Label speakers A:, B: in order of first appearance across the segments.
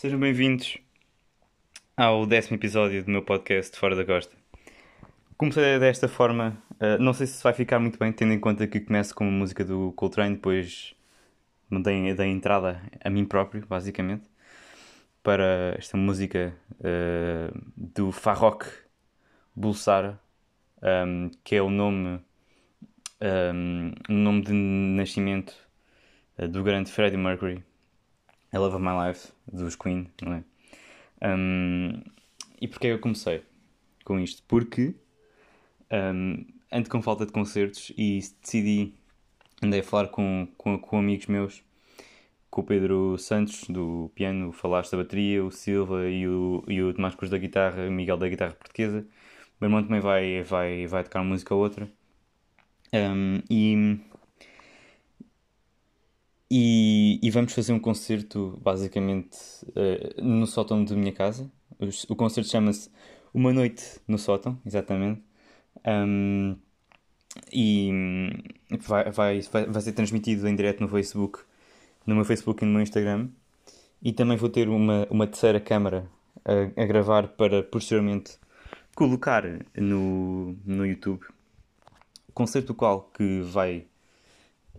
A: Sejam bem-vindos ao décimo episódio do meu podcast Fora da Costa. Comecei desta forma, uh, não sei se vai ficar muito bem, tendo em conta que começo com a música do Coltrane, depois dei, dei entrada a mim próprio, basicamente, para esta música uh, do Farrokh Bulsara, um, que é o nome, um, o nome de nascimento uh, do grande Freddie Mercury I Love of My Life, dos Queen, não é? Um, e porquê eu comecei com isto? Porque um, ando com falta de concertos e decidi, andei a falar com, com, com amigos meus, com o Pedro Santos do piano, Falaste da bateria, o Silva e o, e o Tomás Cruz da guitarra, o Miguel da guitarra portuguesa. O meu irmão também vai, vai, vai tocar uma música ou outra. Um, e e, e, vamos fazer um concerto basicamente uh, no sótão da minha casa. O, o concerto chama-se Uma Noite no Sótão, exatamente. Um, e vai, vai, vai, vai ser transmitido em direto no Facebook, no meu Facebook e no meu Instagram. E também vou ter uma, uma terceira câmara a, a gravar para posteriormente colocar no, no YouTube. Concerto qual que vai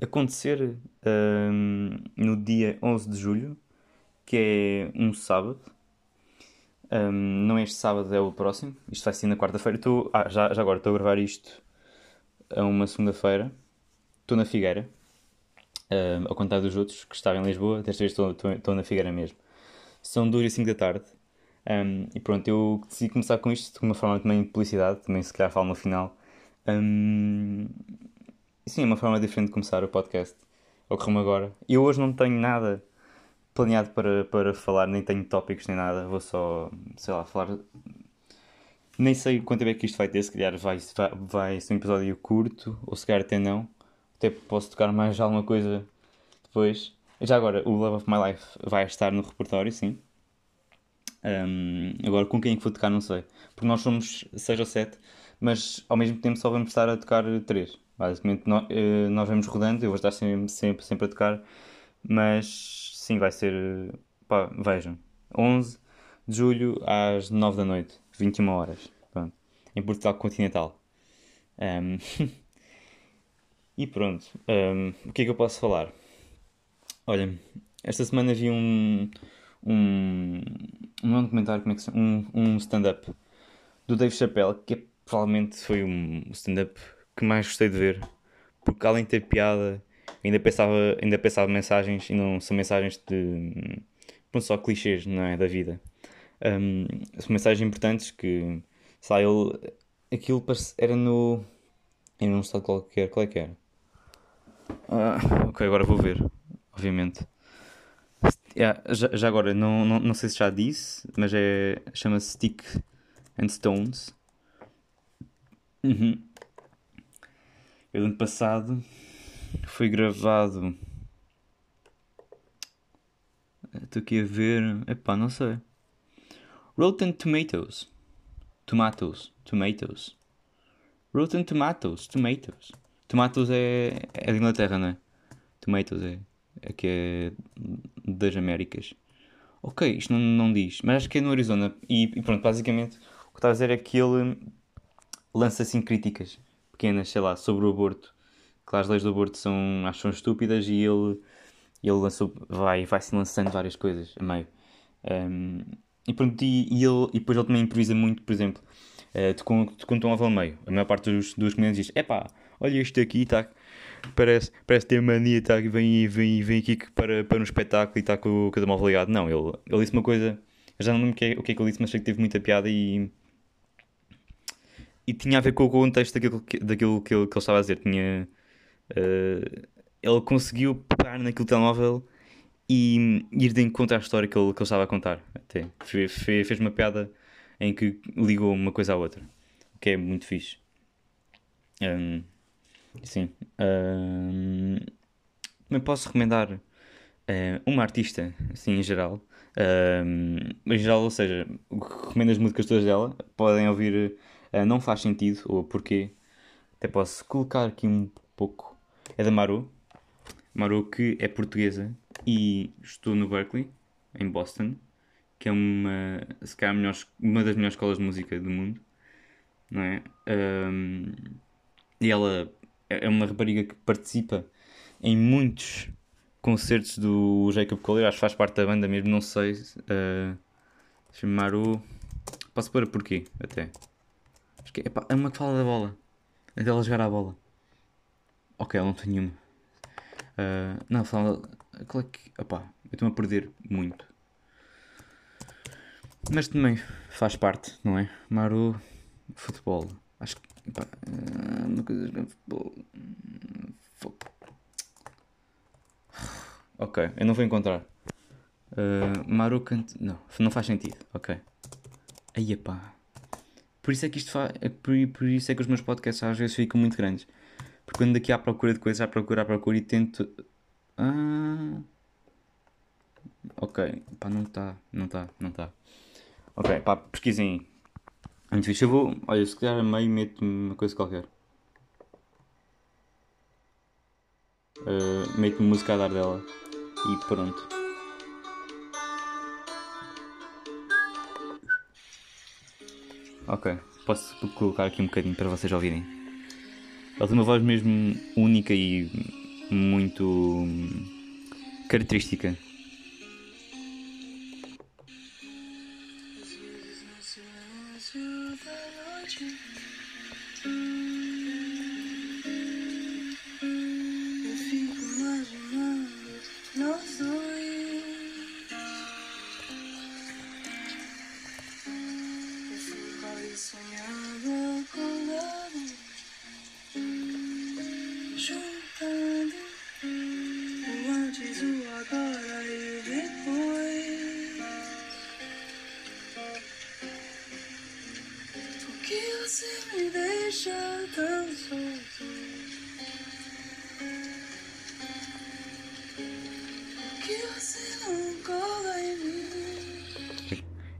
A: acontecer um, no dia 11 de julho, que é um sábado. Um, não este sábado, é o próximo. Isto vai ser na quarta-feira. Ah, já, já agora estou a gravar isto a uma segunda-feira. Estou na Figueira, um, ao contrário dos outros que estavam em Lisboa. Desta vez estou na Figueira mesmo. São 2 e 5 da tarde. Um, e pronto, eu decidi começar com isto de uma forma também de publicidade, também se calhar falo no final. Um, sim, é uma forma diferente de começar o podcast. Ocorreu-me agora. E eu hoje não tenho nada planeado para, para falar, nem tenho tópicos nem nada. Vou só, sei lá, falar. Nem sei quanto tempo é que isto vai ter. Se calhar vai, vai, vai ser um episódio curto, ou se calhar até não. Até posso tocar mais alguma coisa depois. Já agora, o Love of My Life vai estar no repertório, sim. Um, agora, com quem é que vou tocar, não sei. Porque nós somos 6 ou 7, mas ao mesmo tempo só vamos estar a tocar 3. Basicamente, nós, eh, nós vamos rodando, eu vou estar sempre, sempre, sempre a tocar, mas sim, vai ser. Pá, vejam, 11 de julho às 9 da noite, 21 horas, pronto, em Portugal Continental. Um, e pronto, um, o que é que eu posso falar? Olha, esta semana vi um. Um. Um documentário, como é que se chama? Um, um stand-up do Dave Chappelle, que é, provavelmente foi um stand-up que mais gostei de ver. Porque além de ter piada, ainda pensava, ainda pensava mensagens e não são mensagens de. não só clichês, não é? Da vida. Um, são mensagens importantes que. Lá, ele. Aquilo era no. Era num estado qualquer. Qual é que era? Ah, ok, agora vou ver. Obviamente. Yeah, já, já, agora, não, não, não sei se já disse, mas é. chama-se Stick and Stones. Uhum. O ano passado foi gravado. Estou aqui a ver. Epá, não sei. Rotten Tomatoes. Tomatoes. Tomatoes. Rotten Tomatoes. Tomatoes. Tomatoes é, é de Inglaterra, não é? Tomatoes é. É que é das Américas. Ok, isto não, não diz. Mas acho que é no Arizona. E, e pronto, basicamente o que está a dizer é que ele lança assim críticas pequenas, sei lá, sobre o aborto. Que as leis do aborto são, acho são estúpidas e ele, ele lançou, vai, vai se lançando várias coisas a meio. Um, e, pronto, e, e, ele, e depois ele também improvisa muito, por exemplo, uh, tu, tu contam um a meio. A maior parte dos, dos comediantes diz: epá, olha isto aqui, está parece, parece ter mania, tá, vem, vem, vem aqui para, para um espetáculo e está com, com o telemóvel ligado. Não, ele, ele disse uma coisa, eu já não lembro o que, é, o que é que ele disse, mas sei que teve muita piada e. E tinha a ver com o contexto daquilo, que- daquilo que, ele, que ele estava a dizer. Tinha. eh, ele conseguiu pegar naquele telemóvel e ir de encontro à história que ele, que ele estava a contar. Até. Fe- fe- fez uma piada em que ligou uma coisa à outra. O que é muito fixe. Hum, sim. Hum, também posso recomendar eh, uma artista, assim, em geral. Hum, em geral, ou seja, recomendo as músicas todas dela. Podem ouvir eh, Não Faz Sentido, ou Porquê. Até posso colocar aqui um pouco. É da Maru. Maru que é portuguesa e estou no Berkeley, em Boston, que é uma, se calhar, melhor uma das melhores escolas de música do mundo, não é? Hum, e ela é é uma rapariga que participa em muitos concertos do Jacob Collier, acho que faz parte da banda mesmo, não sei. Uh, Maru. Posso pôr a porquê, até. Acho que é, epá, é uma que fala da bola. É dela jogar a bola. Ok, ela não tem nenhuma. Ah, não, fala. Qual é que. Opá, eu estou-me a perder muito. Mas também faz parte, não é? Maru, futebol. Acho que. Epá, ah, uma coisa de futebol. Ok, eu não vou encontrar. Ah, Maru canta. Não, não faz sentido. Ok. Aí, epá. Por isso é que isto faz. Por, por isso é que os meus podcasts às vezes ficam muito grandes. Porque quando daqui à procura de coisas, à procura, à procura e tento. Ah. Ok. Pá, não está. Não está. Não está. Ok, pá, pesquisem aí. Muito fixe. Eu vou. Olha, se calhar a meio meto-me uma coisa qualquer. Uh, meto-me música a dar dela. E pronto. Ok. Posso colocar aqui um bocadinho para vocês ouvirem. Ela tem uma voz mesmo única e muito hum, característica.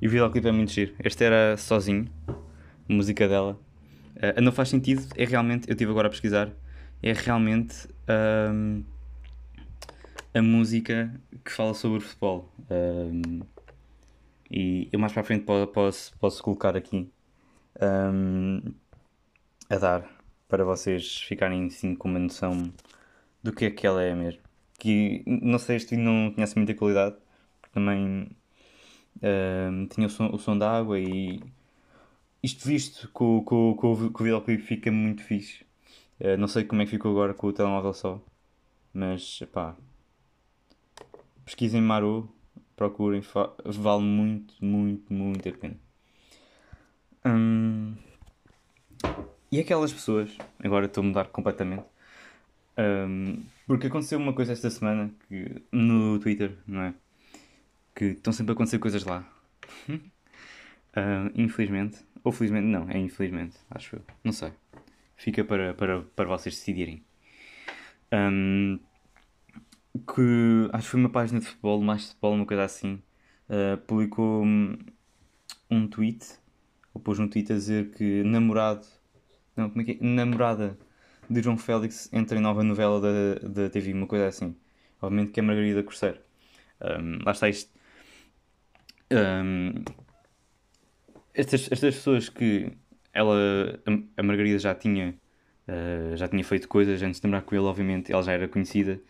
B: E o
A: videoclipe é muito giro. Este era sozinho, música dela. Uh, não faz sentido, é realmente, eu estive agora a pesquisar, é realmente hum, a música que fala sobre o futebol. Hum, e eu mais para a frente po- posso, posso colocar aqui hum, a dar para vocês ficarem assim com uma noção do que é que ela é mesmo. Que não sei, este não assim muita qualidade, também hum, tinha o som, som da água e isto visto com, com, com, com o videoclipe fica muito fixe. Eh, não sei como é que ficou agora com o telemóvel só, mas pá, pesquisem Maru, procurem, vale muito, muito, muito a pena. E aquelas pessoas, agora estou a mudar completamente, porque aconteceu uma coisa esta semana que, no Twitter, não é? Que estão sempre a acontecer coisas lá. Ah, infelizmente, ou felizmente, não, é infelizmente, acho eu, não sei. Fica para, para, para vocês decidirem. Ahm, que acho que foi uma página de futebol, mais de futebol, uma coisa assim, ah, publicou hum, um tweet, ou pôs um tweet a dizer que namorado, não, como é que é? Namorada de João Félix entra em nova novela da, da TV, uma coisa assim. Obviamente que é Margarida Corseiro. Ahm, lá está isto. Ahm, estas, estas pessoas que ela, a, Margarida já tinha, ah, já tinha feito coisas antes de namorar com ele, obviamente, ela já era conhecida,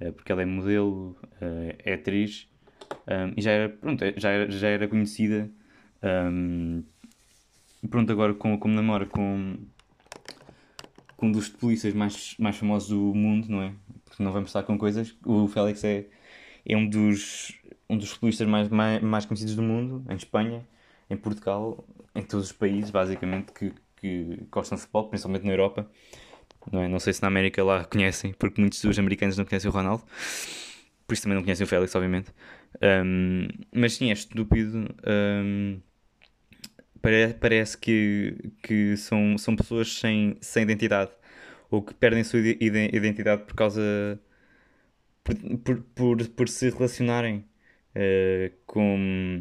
A: ah, porque ela é modelo, ah, é atriz, ah, e já era, pronto, já era, já era conhecida. e pronto, agora como, como namora com, com um dos polícias mais, mais famosos do mundo, não é? Porque não vamos estar com coisas. O Félix é, é um dos, um dos futebolistas mais, mais, mais conhecidos do mundo, em Espanha, em Portugal, em todos os países, basicamente, que, que gostam de futebol, principalmente na Europa. Não, é? não sei se na América lá conhecem, porque muitos dos americanos não conhecem o Ronaldo. Por isso também não conhecem o Félix, obviamente. Um, mas sim, é estúpido. Um, pare, parece que, que são, são pessoas sem, sem identidade. Ou que perdem sua identidade por causa. por, por, por se relacionarem uh, com,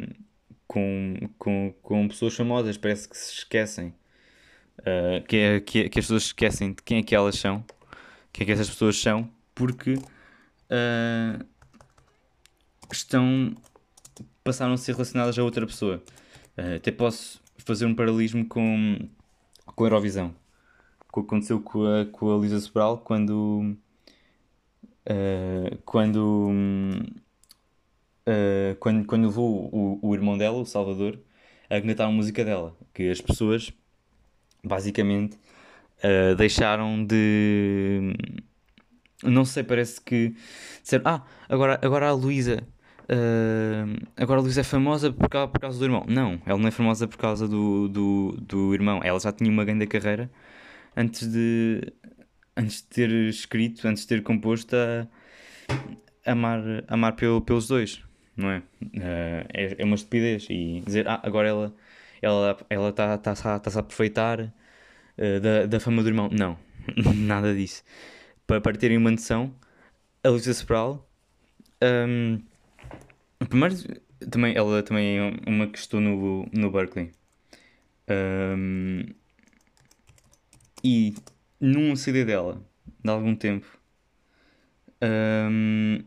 A: com, com, com pessoas famosas. Parece que se esquecem. Uh, que, é, que, que as pessoas esquecem de quem é que elas são, quem é que essas pessoas são, porque uh, estão passaram a ser relacionadas a outra pessoa. Uh, até posso fazer um paralelismo com, com a Eurovisão. O que aconteceu com a, com a Lisa Sobral quando quando quando, quando levou o, o irmão dela, o Salvador, a cantar a música dela, que as pessoas basicamente uh, deixaram de. Não sei, parece que. Disseram, ah, agora, agora a Luísa. Uh, agora a Luísa é famosa por causa, por causa do irmão. Não, ela não é famosa por causa do, do, do irmão. Ela já tinha uma grande carreira antes de, antes de ter escrito, antes de ter composto a amar, amar pelo, pelos dois, não é? Uh, é? é? uma estupidez. E dizer, ah, agora ela ela ela está tá, tá, tá, a aproveitar uh, da, da fama do irmão. Não, nada disso. Para, para terem uma noção, a Luísa Sobral, um, primeiro, também, ela também é uma que estou no, no Berkeley. Um, e num CD dela, de algum tempo, um,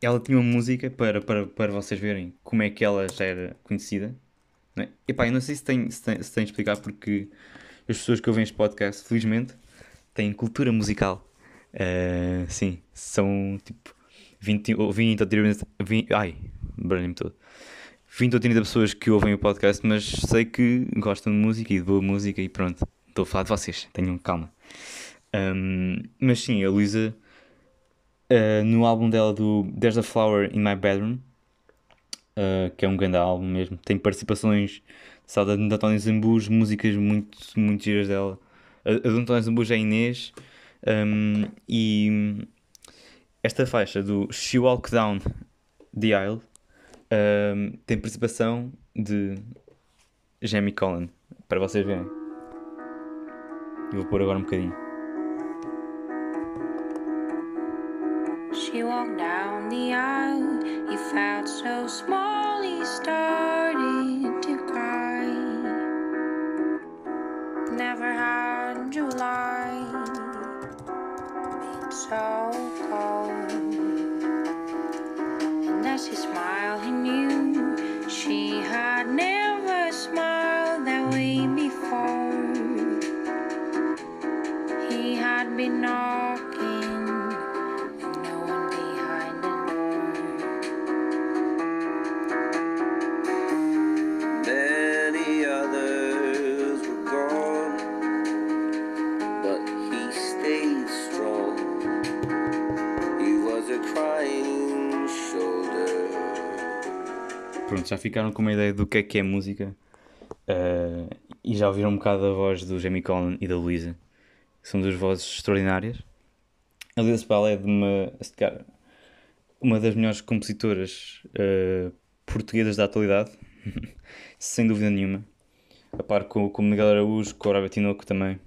A: ela tinha uma música para, para, para vocês verem como é que ela já era conhecida. Não é? Epá, eu não sei se tem, se, tem, se tem explicar porque as pessoas que ouvem este podcast, felizmente, têm cultura musical. Uh, sim, são tipo 20 ou 20 ou 30. 20, ai, baralhei-me todo. 20 ou 30 pessoas que ouvem o podcast, mas sei que gostam de música e de boa música e pronto. Estou a falar de vocês, tenham calma. Um, mas sim, a Luísa, uh, no álbum dela do There's a Flower in My Bedroom, uh, que é um grande álbum mesmo. Tem participações sabe, da António Zambus, músicas muito, muito giras dela. A, a do António é Inês. Um, e esta faixa do She Walk Down the Aisle um, tem participação de Jamie Collin, para vocês verem. Eu vou pôr agora um bocadinho. The aisle, he felt so small, he started to cry. Never had July been so já ficaram com uma ideia do que é que é música uh, e já ouviram um bocado a voz do Jamie Collin e da Luísa, que são duas vozes extraordinárias. A Luísa Sebal é de uma, uma das melhores compositoras uh, portuguesas da atualidade, sem dúvida nenhuma. A par com, com Miguel Araújo, com Horácio Tinoco também.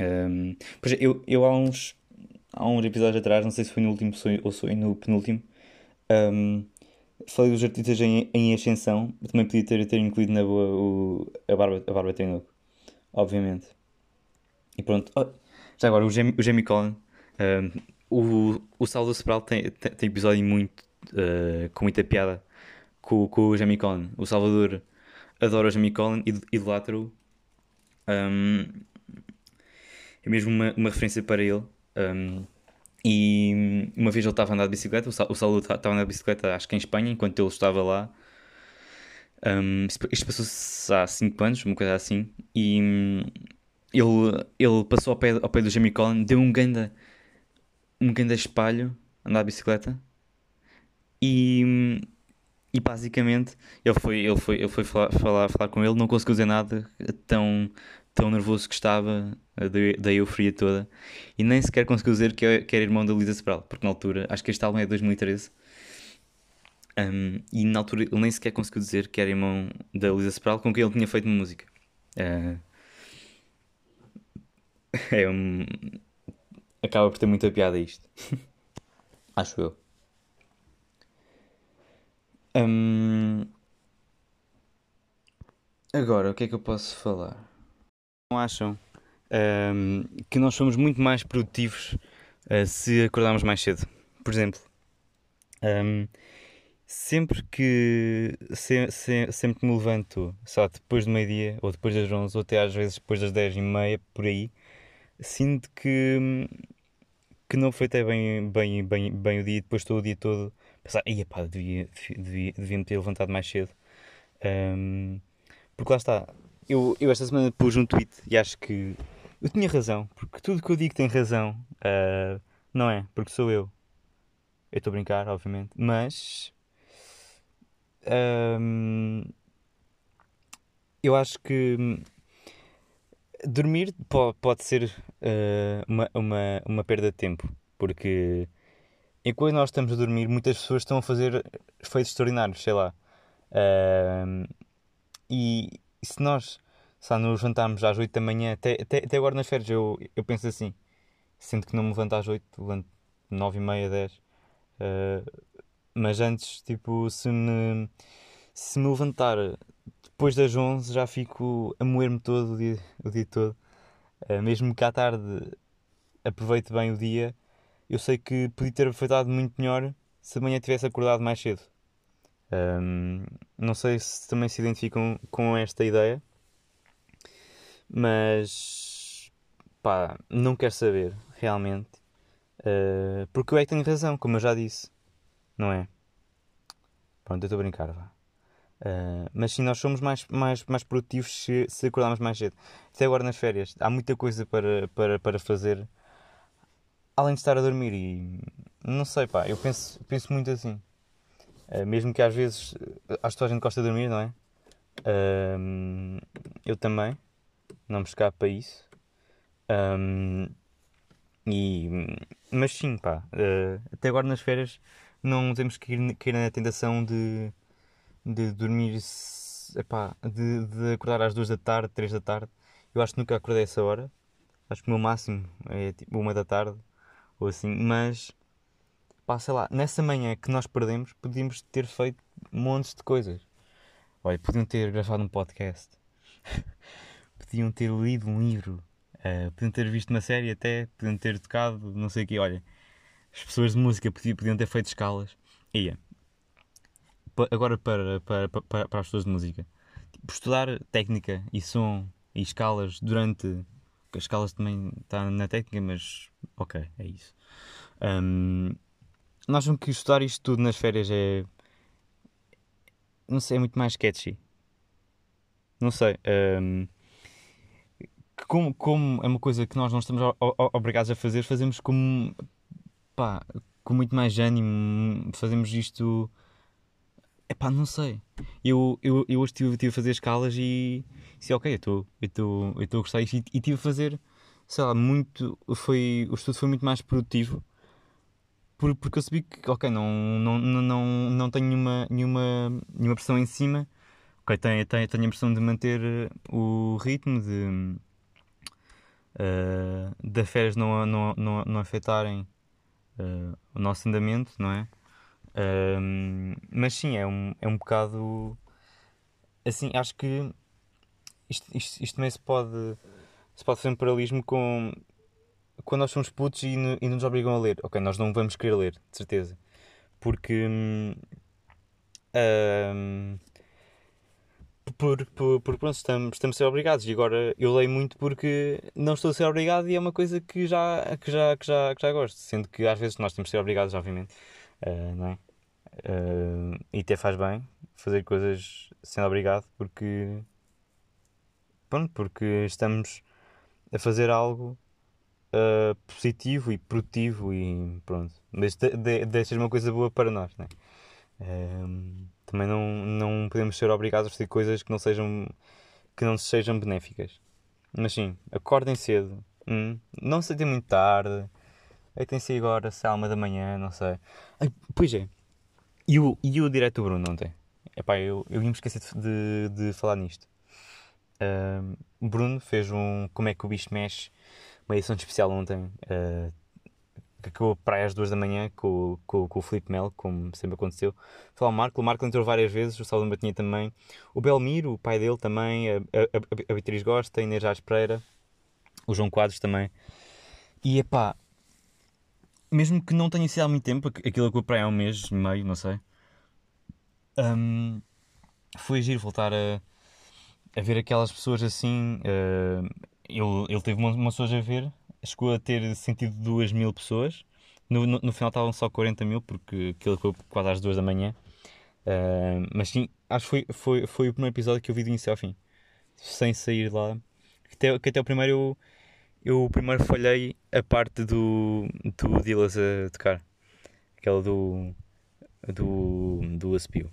A: Um, pois é, eu, eu há uns há uns episódios atrás, não sei se foi no último ou foi no penúltimo, um, falei dos artistas em, em ascensão, também podia ter, ter incluído na boa o, a Barba, a Barba Tinoco, obviamente. E pronto, oh, já agora o Jamie, Collin, um, o, o Saldo Sobral tem, tem, tem episódio muito, uh, com muita piada com, com o Jamie Collin. O Salvador adora o Jamie Collin e idolatra-o. Um, é mesmo uma, uma referência para ele. Um, e uma vez ele estava a andar de bicicleta, o Sal- o Salvador estava a andar de bicicleta, acho que em Espanha, enquanto ele estava lá. Um, isto passou-se há 5 anos, uma coisa assim. E hum, ele, ele passou ao pé, ao pé do Jamie Collin, deu um ganda, um ganda espalho, andar de bicicleta, e, e basicamente ele foi, ele foi, ele foi falar, falar, falar com ele, não conseguiu dizer nada, tão, tão nervoso que estava, eh, da, euforia toda, e nem sequer conseguiu dizer que, é- era irmão da Lisa Sebral, porque na altura, acho que este álbum é de 2013, um, e na altura ele nem sequer conseguiu dizer que era irmão da Lisa Sebral com quem ele tinha feito música. Eh, é um. Acaba por ter muita piada isto. Acho eu. Hum, Agora, o que é que eu posso falar? Não acham hum, que nós somos muito mais produtivos uh, se acordarmos mais cedo? Por exemplo, hum, sempre que se- se- sempre que me levanto, só depois do meio-dia, ou depois das 11, ou até às vezes depois das 10 e meia, por aí, sinto que, que não até bem, bem, bem, bem o dia, depois estou o dia todo a pensar, ia pá, devia, devia, devia me ter levantado mais cedo. Hum, porque lá está, eu, eu esta semana pus um tweet e acho que eu tinha razão, porque tudo que eu digo tem razão, ah, não é? Porque sou eu. Eu estou a brincar, obviamente, mas hum, eu acho que dormir po- pode ser ah, uma, uma, uma perda de tempo, porque enquanto nós estamos a dormir, muitas pessoas estão a fazer feitos extraordinários, sei lá. Ahm, e se nós se nos levantarmos às 8 da manhã, até, até, até agora nas férias, eu, eu penso assim: sinto que não me levanto às 8, levanto 9 e meia, 10. Ah, mas antes, tipo, se me, se me levantar depois das 11, já fico a moer-me todo o dia, o dia todo. Ah, mesmo que à tarde aproveite bem o dia, eu sei que podia ter aproveitado muito melhor se amanhã tivesse acordado mais cedo. Ahm, não sei se também se identificam com esta ideia, mas pá, não quero saber realmente, Ah, porque eu é que tenho razão, como eu já disse, não é? Pronto, eu estou a brincar, vá. Ah, mas sim, nós somos mais, mais, mais produtivos se, se acordarmos mais cedo. Até agora nas férias, há muita coisa para, para, para fazer além de estar a dormir e não sei, pá, eu penso, penso muito assim. Uh, mesmo que às vezes uh, acho que a gente gosta de dormir, não é? Eu também, não me escapo a isso. Um, e, mas sim, pá, uh, até agora nas férias não temos que ir, cair na tentação de, de dormir, epá, de, de acordar às duas da tarde, três da tarde. Eu acho que nunca acordei a essa hora. Acho que o meu máximo é tipo uma da tarde ou assim, mas pá, sei lá, nessa manhã que nós perdemos, podíamos ter feito montes de coisas. Olha, podiam ter gravado um podcast, podiam ter lido um livro, eh, podiam ter visto uma série até, podiam ter tocado, não sei o quê. Olha, as pessoas de música podiam, podiam ter feito escalas. Ia. Pa- Agora para, para, para, para as pessoas de música. Tipo, estudar técnica e som e escalas durante. As escalas também está na técnica, mas ok, é isso. Ahm, nós que estudar isto tudo nas férias é. Não sei, é muito mais sketchy. Não sei. ahm, que como, como é uma coisa que nós não estamos obrigados a fazer, fazemos como. pá, com muito mais ânimo. Fazemos isto. Epá, não sei. Eu, eu, eu hoje estive, estive a fazer escalas e. Disse, ok, eu estou eu eu a gostar disto. E, e estive a fazer, sei lá, muito. Foi, o estudo foi muito mais produtivo por- porque eu sabia que, ok, não, não, não, não, tenho nenhuma, nenhuma, nenhuma pressão em cima. Ok, tenho, tenho, tenho a pressão de manter o ritmo, de, eh, de férias não, não, não, não afetarem eh, o nosso andamento, não é? Ahm, mas sim, é um, é um bocado. Assim, acho que isto, isto, isto também se pode, se pode fazer um paralelismo com quando nós somos putos e, no- e nos obrigam a ler. Ok, nós não vamos querer ler, de certeza. Porque. hum, ahm, por, por, por pronto, estamos, estamos a ser obrigados. E agora eu leio muito porque não estou a ser obrigado e é uma coisa que já, que já, que já, que já gosto. Sendo que às vezes nós temos de ser obrigados, obviamente. ah, não é? Ah, e até faz bem fazer coisas sendo obrigado porque. Pronto, porque estamos a fazer algo uh, positivo e produtivo e pronto. Deixa de, de ser uma coisa boa para nós, né? Um, também não, não podemos ser obrigados a fazer coisas que não sejam que não sejam benéficas. Mas sim, acordem cedo, hum, não se deem muito tarde, deitem-se agora, se uma da manhã, não sei. Ai, pois é, e o, e o direto do Bruno ontem? Epá, eu, eu ia me esquecer de, de falar nisto. Uh, Bruno fez um Como é que o bicho mexe, uma edição especial ontem, uh, que acabou para às duas da manhã com, com, com o Felipe Melo, como sempre aconteceu. Foi o Marco, o Marco entrou várias vezes, o Salvador Batinha também, o Belmiro, o pai dele também, a, a, a Beatriz Gosta, a Inês Jás Pereira, o João Quadros também. E epá, mesmo que não tenha sido há muito tempo, aquilo que eu para há um mês e meio, não sei, um, foi giro voltar a, a ver aquelas pessoas assim. Uh, ele, ele teve uma, uma a ver, chegou a ter sentido 2 mil pessoas. No, no, no, final estavam só 40 mil, porque aquilo foi quase às 2 da manhã. Uh, mas sim, acho que foi, foi, foi o primeiro episódio que eu vi do início ao fim, sem sair lá. Até, que até o primeiro eu, eu primeiro falhei a parte do, do Dillas a tocar, aquela do, do, do Aspio.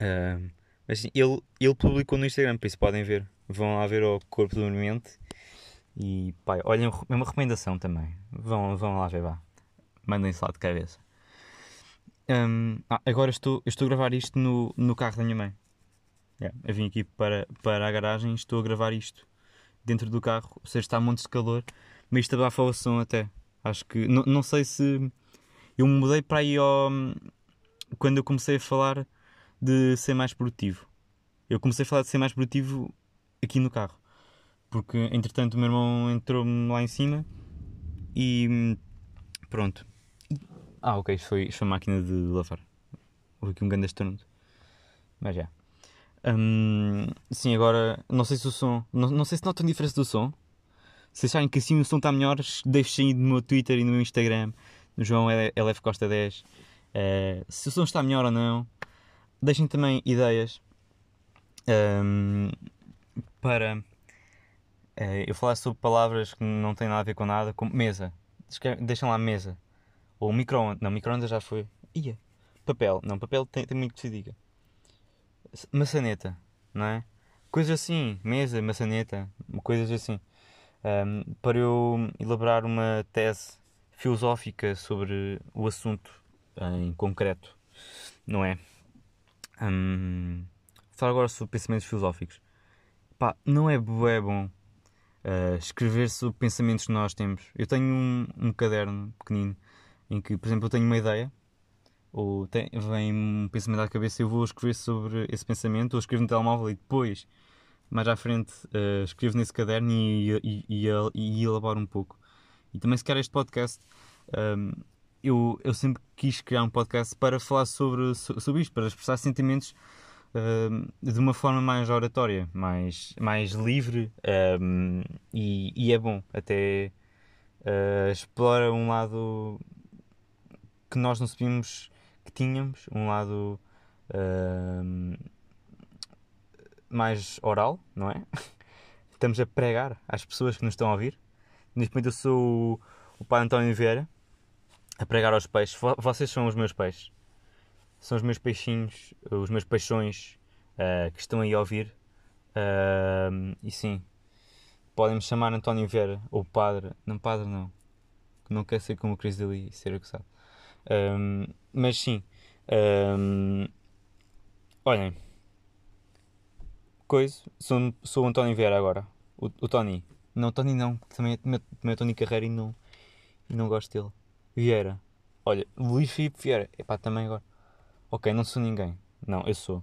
A: Uh, mas sim, ele, ele publicou no Instagram, por isso podem ver. Vão lá ver o Corpo Dormente. E pai, olhem, é uma recomendação também. Vão, vão lá ver, vá. Mandem-se lá de cabeça. Um, ah, agora estou, estou a gravar isto no, no carro da minha mãe. Yeah, eu vim aqui para, para a garagem e estou a gravar isto dentro do carro. Ou seja, está a montes de calor, mas isto abafa o som até. Acho que. Não, não sei se. Eu mudei para aí ao. Quando eu comecei a falar de ser mais produtivo. Eu comecei a falar de ser mais produtivo aqui no carro. Porque entretanto o meu irmão entrou-me lá em cima e pronto. Ah, ok, isto foi, isto foi máquina de lavar. Houve aqui um grande estorno. Mas já. Hum, sim, agora não sei se o som. Não, não sei se notam diferença do som. Se acharem que assim o som está melhor, deixem no meu Twitter e no meu Instagram, no João LF Costa 10. Uh, eh, se o som está melhor ou não. Deixem também ideias um, para eu falar sobre palavras que não têm nada a ver com nada, como mesa. Deixem lá mesa. Ou micro-ondas. Não, micro-ondas já foi. Ia. Papel. Não, papel tem, tem muito que se diga. Maçaneta, não é? Coisas assim. Mesa, maçaneta. Coisas assim. Um, para eu elaborar uma tese filosófica sobre o assunto em concreto, não é? Hum, falar agora sobre pensamentos filosóficos. Pá, não é, é bom uh, escrever sobre pensamentos que nós temos. Eu tenho um, um, caderno pequenino em que, por exemplo, eu tenho uma ideia ou tem, vem um pensamento à cabeça e eu vou escrever sobre esse pensamento ou escrevo no telemóvel e depois, mais à frente, uh, escrevo nesse caderno e, e, e, e, elaboro um pouco. E também se quer este podcast, um, eu, eu sempre quis criar um podcast para falar sobre, sobre isto, para expressar sentimentos de uma forma mais oratória, mais, mais livre um, e, e, é bom. Até uh, explora um lado que nós não sabíamos que tínhamos, um lado uh, mais oral, não é? Estamos a pregar às pessoas que nos estão a ouvir. Neste momento eu sou o, o Pai António Vieira a pregar aos peixes. Vocês são os meus peixes. São os meus peixinhos, os meus peixões uh, que estão aí a ouvir. Uh, e sim, podem me chamar António Vieira ou Padre. Não, Padre não. Não quer ser como o Chris Daly e ser acusado. Um, mas sim. Um, olhem. Coisa. Sou, sou o António Vieira agora. O, o Tony. Não, Tony não. Também, também é Tony Carreira e não, e não gosto dele. Vieira. Olha, Luís Filipe Vieira. Epá, também agora. Ok, não sou ninguém. Não, eu sou.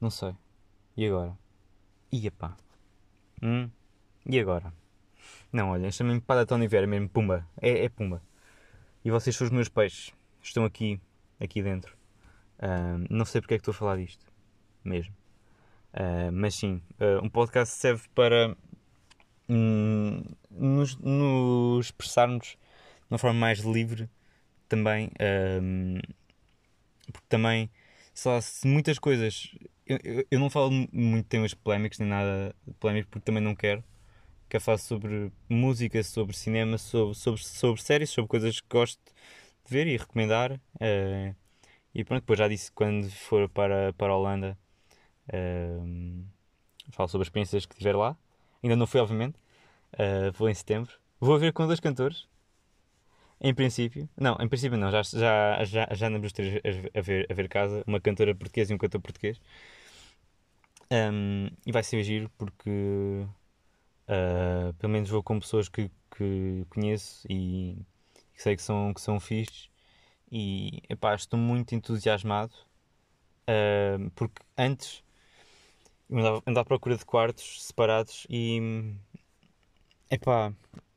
A: Não sei. E agora? E epá. Hum? E agora? Não, olha, chamem-me para Tony Vieira mesmo. Pumba. É, é Pumba. E vocês são os meus peixes. Estão aqui, aqui dentro. Uh, não sei porque é que estou a falar disto. Mesmo. Uh, mas sim, uh, um podcast serve para um, nos, nos expressarmos uma forma mais livre também. Porque também, sei lá, se muitas coisas. Eu, eu, eu, não falo muito temas polémicos nem nada polémico porque também não quero. quero falar sobre música, sobre cinema, sobre, sobre, sobre séries, sobre coisas que gosto de ver e recomendar. eh, e pronto, depois já disse quando for para, para a Holanda ehm, falo sobre as experiências que tiver lá. Ainda não fui, obviamente. Eh, vou em setembro. Vou ver com dois cantores. Em princípio. Não, em princípio não. Já, já, já, já andamos os três a, ver, a ver casa. Uma cantora portuguesa e um cantor português. Ehm, e vai ser giro porque ah, pelo menos vou com pessoas que, que conheço e que sei que são, que são fixes. E epá, estou muito entusiasmado ah, porque antes andava, andava à procura de quartos separados e epá,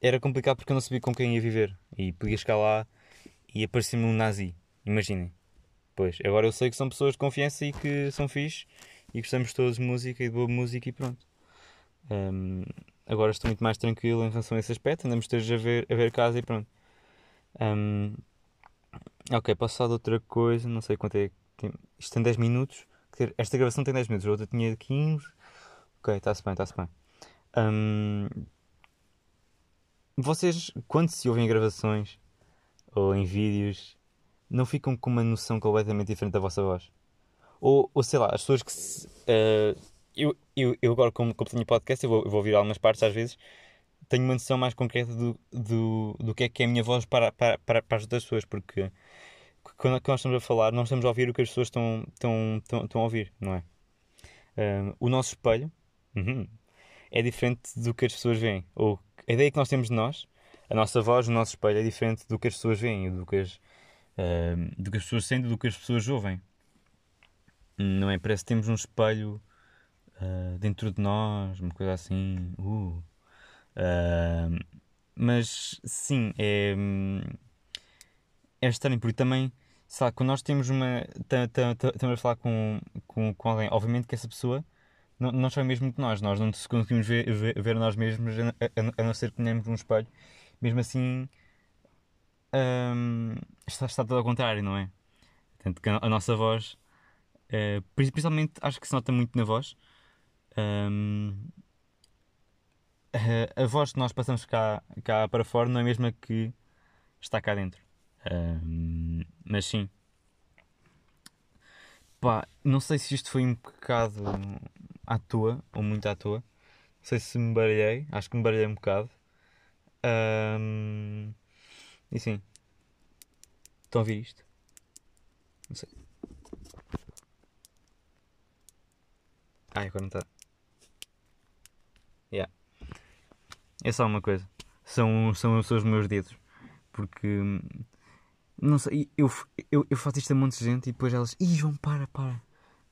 A: era complicado porque eu não sabia com quem ia viver e podia chegar lá e aparecer-me um nazi, imaginem. Pois, agora eu sei que são pessoas de confiança e que são fixes e gostamos todos de música e de boa música e pronto. Ahm, agora estou muito mais tranquilo em relação a esse aspecto, andamos todos a ver, a ver casa e pronto. Ahm, ok, posso falar de outra coisa, não sei quanto é. Isto tem 10 minutos. Esta gravação tem 10 minutos, a outra tinha 15. Ok, está-se bem, está-se bem. Ahm, vocês, quando se ouvem em gravações ou em vídeos, não ficam com uma noção completamente diferente da vossa voz? Ou, ou sei lá, as pessoas que se, eh, eu, eu, eu agora, como, como tenho podcast, eu vou, eu vou ouvir algumas partes às vezes, tenho uma noção mais concreta do, do, do que é que é a minha voz para, para, para, para as outras pessoas, porque quando, nós estamos a falar, nós estamos a ouvir o que as pessoas estão, estão, estão, estão a ouvir, não é? Um, o nosso espelho uhum, é diferente do que as pessoas veem. Ou a ideia que nós temos de nós, a nossa voz, o nosso espelho é diferente do que as pessoas veem, do que as, um, do que as pessoas sentem, do que as pessoas ouvem. Não é? Parece que temos um espelho uh, dentro de nós, uma coisa assim. Uh. Uh, mas sim, é, é estranho porque também, lá, quando nós temos uma. Estamos a falar com, com, com alguém, obviamente que essa pessoa não, não sabe mesmo que nós, nós não conseguimos ver, ver, ver nós mesmos a, a, a não ser que tenhamos um espelho. Mesmo assim, hum, está, está tudo ao contrário, não é? Portanto, que a, a nossa voz, pri- principalmente acho que se nota muito na voz. hum, a, a voz que nós passamos cá, cá para fora não é a mesma que está cá dentro. Hum, mas sim. Pá, não sei se isto foi um bocado à toa, ou muito à toa. Não sei se me baralhei, acho que me baralhei um bocado. Hum, e sim. Estão a ouvir isto? Não sei. Ai, agora não está. Yeah. É só uma coisa. São, são, são os meus dedos. Porque. Não sei, eu, eu, eu faço isto a monte de gente e depois elas. Ih, João, para, para.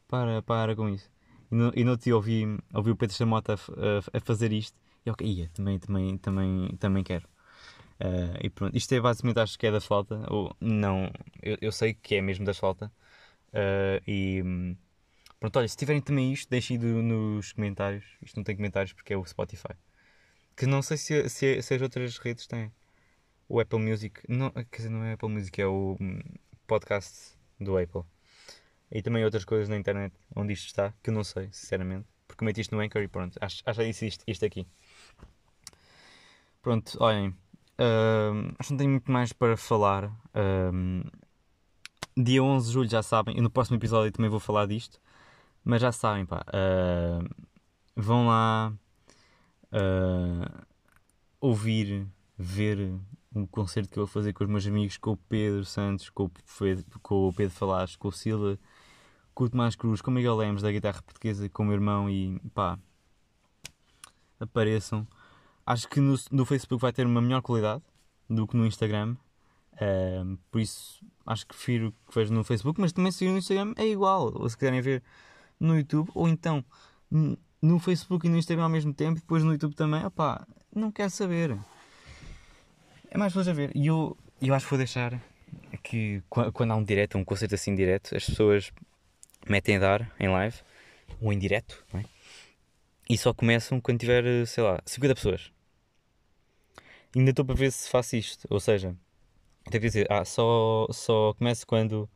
A: Para, para com isso. E e outro dia ouvi, ouvi o Pedro Chamota a, a, a fazer isto. E ok, ia, também, também, também, também quero. Ah, e pronto, isto é basicamente, acho que é da flauta. Ou não, eu, eu sei que é mesmo da flauta. Ah, e pronto, olha, se tiverem também isto, deixem nos comentários. Isto não tem comentários porque é o Spotify. Que não sei se, se, se as outras redes têm. O Apple Music. Não, quer dizer, não é Apple Music, é o hum, podcast do Apple. E também outras coisas na internet onde isto está, que eu não sei, sinceramente. Porque meti isto no Anchor e pronto. Acho, acho que disse isto, isto aqui. Pronto, olhem. acho que não tenho muito mais para falar. Dia 11 de julho, já sabem. E no próximo episódio também vou falar disto. Mas já sabem, pá. hum, vão lá hum, ouvir, ver um concerto que eu vou fazer com os meus amigos, com o Pedro Santos, com o Pedro, com o Pedro Falas, com o Silva, com o Tomás Cruz, com o Miguel Lemos da guitarra portuguesa, com o meu irmão e pá, apareçam. Acho que no, no Facebook vai ter uma melhor qualidade do que no Instagram. Ahm, por isso acho que prefiro que vejo no Facebook, mas também se no Instagram é igual. Ou se quiserem ver no YouTube, ou então no Facebook e no Instagram ao mesmo tempo, depois no YouTube também, opá, não quero saber. É mais fácil a ver. E eu, eu acho que vou deixar que qua- quando há um direto, um concerto assim direto, as pessoas metem a dar em live ou em direto, é? E só começam quando tiver, sei lá, 50 pessoas. Ainda estou para ver se faço isto. Ou seja, tenho que dizer, ah, só, só começo quando,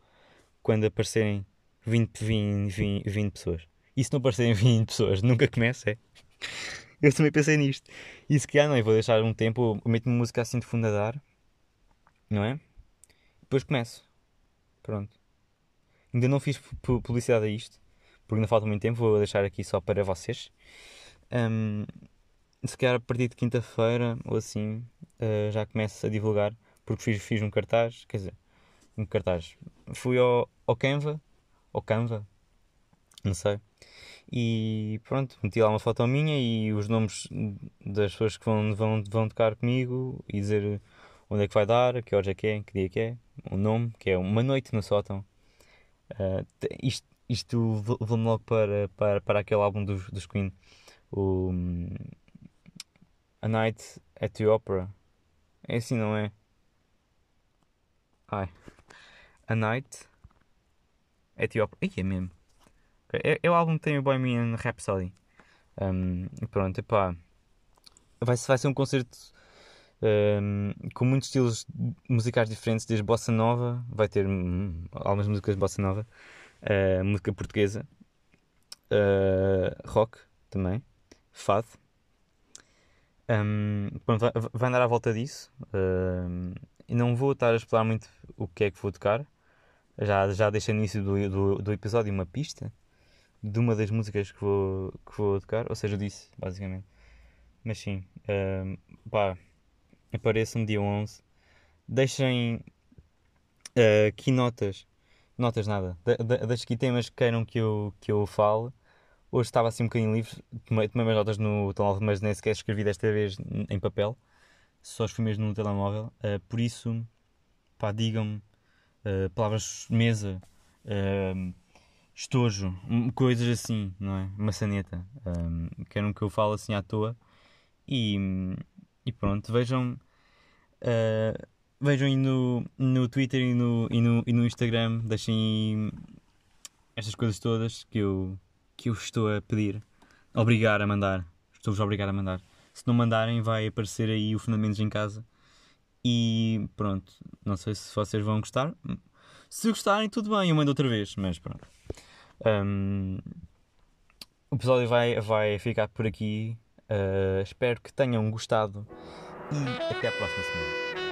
A: quando aparecerem 20, 20, 20, 20 pessoas. E se não aparecerem 20 pessoas, nunca começo, é? eu também pensei nisto. E se calhar não, eu vou deixar um tempo, eu meto-me música assim de fundo a dar, não é? Depois começo. Pronto. Ainda não fiz pu- publicidade a isto, porque ainda falta muito tempo, vou deixar aqui só para vocês. Hum, se calhar a partir de quinta-feira ou assim eh, já começo a divulgar, porque fiz, fiz um cartaz, quer dizer, um cartaz. Fui ao, ao Canva, ao Canva, não sei, e pronto, meti lá uma foto minha e os nomes das pessoas que vão, vão, vão tocar comigo e dizer onde é que vai dar, que horas é que é, que dia que é, o nome, que é uma noite no sótão. Uh, isto isto levou- levou-me logo para, para, para aquele álbum dos, dos Queen, o hum, A Night at the Opera. É assim, não é? Ai. A Night at the Opera. Ih, é mesmo. É, é o álbum que tem o Bohemian Rhapsody. Um, pronto, epá. Vai, vai ser um concerto um, com muitos estilos musicais diferentes, desde bossa nova, vai ter hum, algumas músicas de bossa nova, uh, música portuguesa, uh, rock também, fado. Um, vai, vai andar à volta disso. E não vou estar a explorar muito o que é que vou tocar. Já, já deixei no início do, do, do episódio uma pista de uma das músicas que vou, que vou tocar, ou seja, disse, basicamente. Mas sim, um, pá, apareçam dia 11. Deixem uh, aqui notas, notas nada, de, de, deixem aqui temas que queiram que eu, que eu fale. Hoje estava assim um bocadinho livre, tomei, tomei umas notas no telemóvel, mas nem sequer escrevi desta vez em papel, só escrevi mesmo no telemóvel. Uh, por isso, pá, digam-me uh, palavras mesa, uh, estojo, um, coisas assim, não é? Maçaneta. Um, queiram que eu fale assim à toa. E, e pronto, vejam. Uh, vejam aí no, no Twitter e no, e, no, e no Instagram, deixem estas coisas todas que eu, que eu estou a pedir, a obrigar a mandar. Estou-vos a obrigar a mandar. Se não mandarem, vai aparecer aí o Fundamentos em casa. E pronto, não sei se vocês vão gostar. Se gostarem, tudo bem, eu mando outra vez, mas pronto. Um, o episódio vai, vai ficar por aqui. Uh, espero que tenham gostado e até a próxima semana.